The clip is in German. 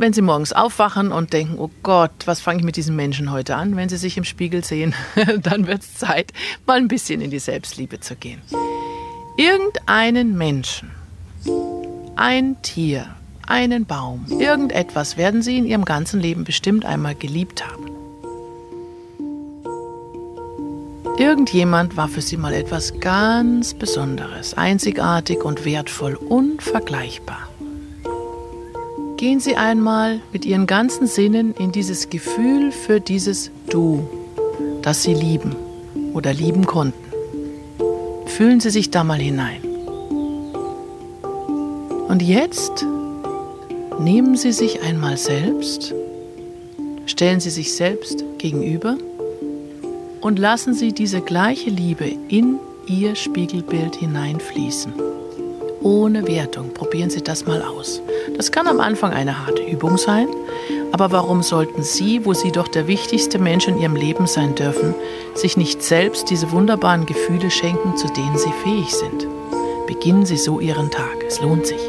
wenn Sie morgens aufwachen und denken, oh Gott, was fange ich mit diesem Menschen heute an, wenn Sie sich im Spiegel sehen, dann wird es Zeit, mal ein bisschen in die Selbstliebe zu gehen. Irgendeinen Menschen, ein Tier, einen Baum, irgendetwas werden Sie in Ihrem ganzen Leben bestimmt einmal geliebt haben. Irgendjemand war für Sie mal etwas ganz Besonderes, einzigartig und wertvoll, unvergleichbar. Gehen Sie einmal mit Ihren ganzen Sinnen in dieses Gefühl für dieses Du, das Sie lieben oder lieben konnten. Fühlen Sie sich da mal hinein. Und jetzt nehmen Sie sich einmal selbst, stellen Sie sich selbst gegenüber und lassen Sie diese gleiche Liebe in Ihr Spiegelbild hineinfließen. Ohne Wertung. Probieren Sie das mal aus. Das kann am Anfang eine harte Übung sein, aber warum sollten Sie, wo Sie doch der wichtigste Mensch in Ihrem Leben sein dürfen, sich nicht selbst diese wunderbaren Gefühle schenken, zu denen Sie fähig sind? Beginnen Sie so Ihren Tag. Es lohnt sich.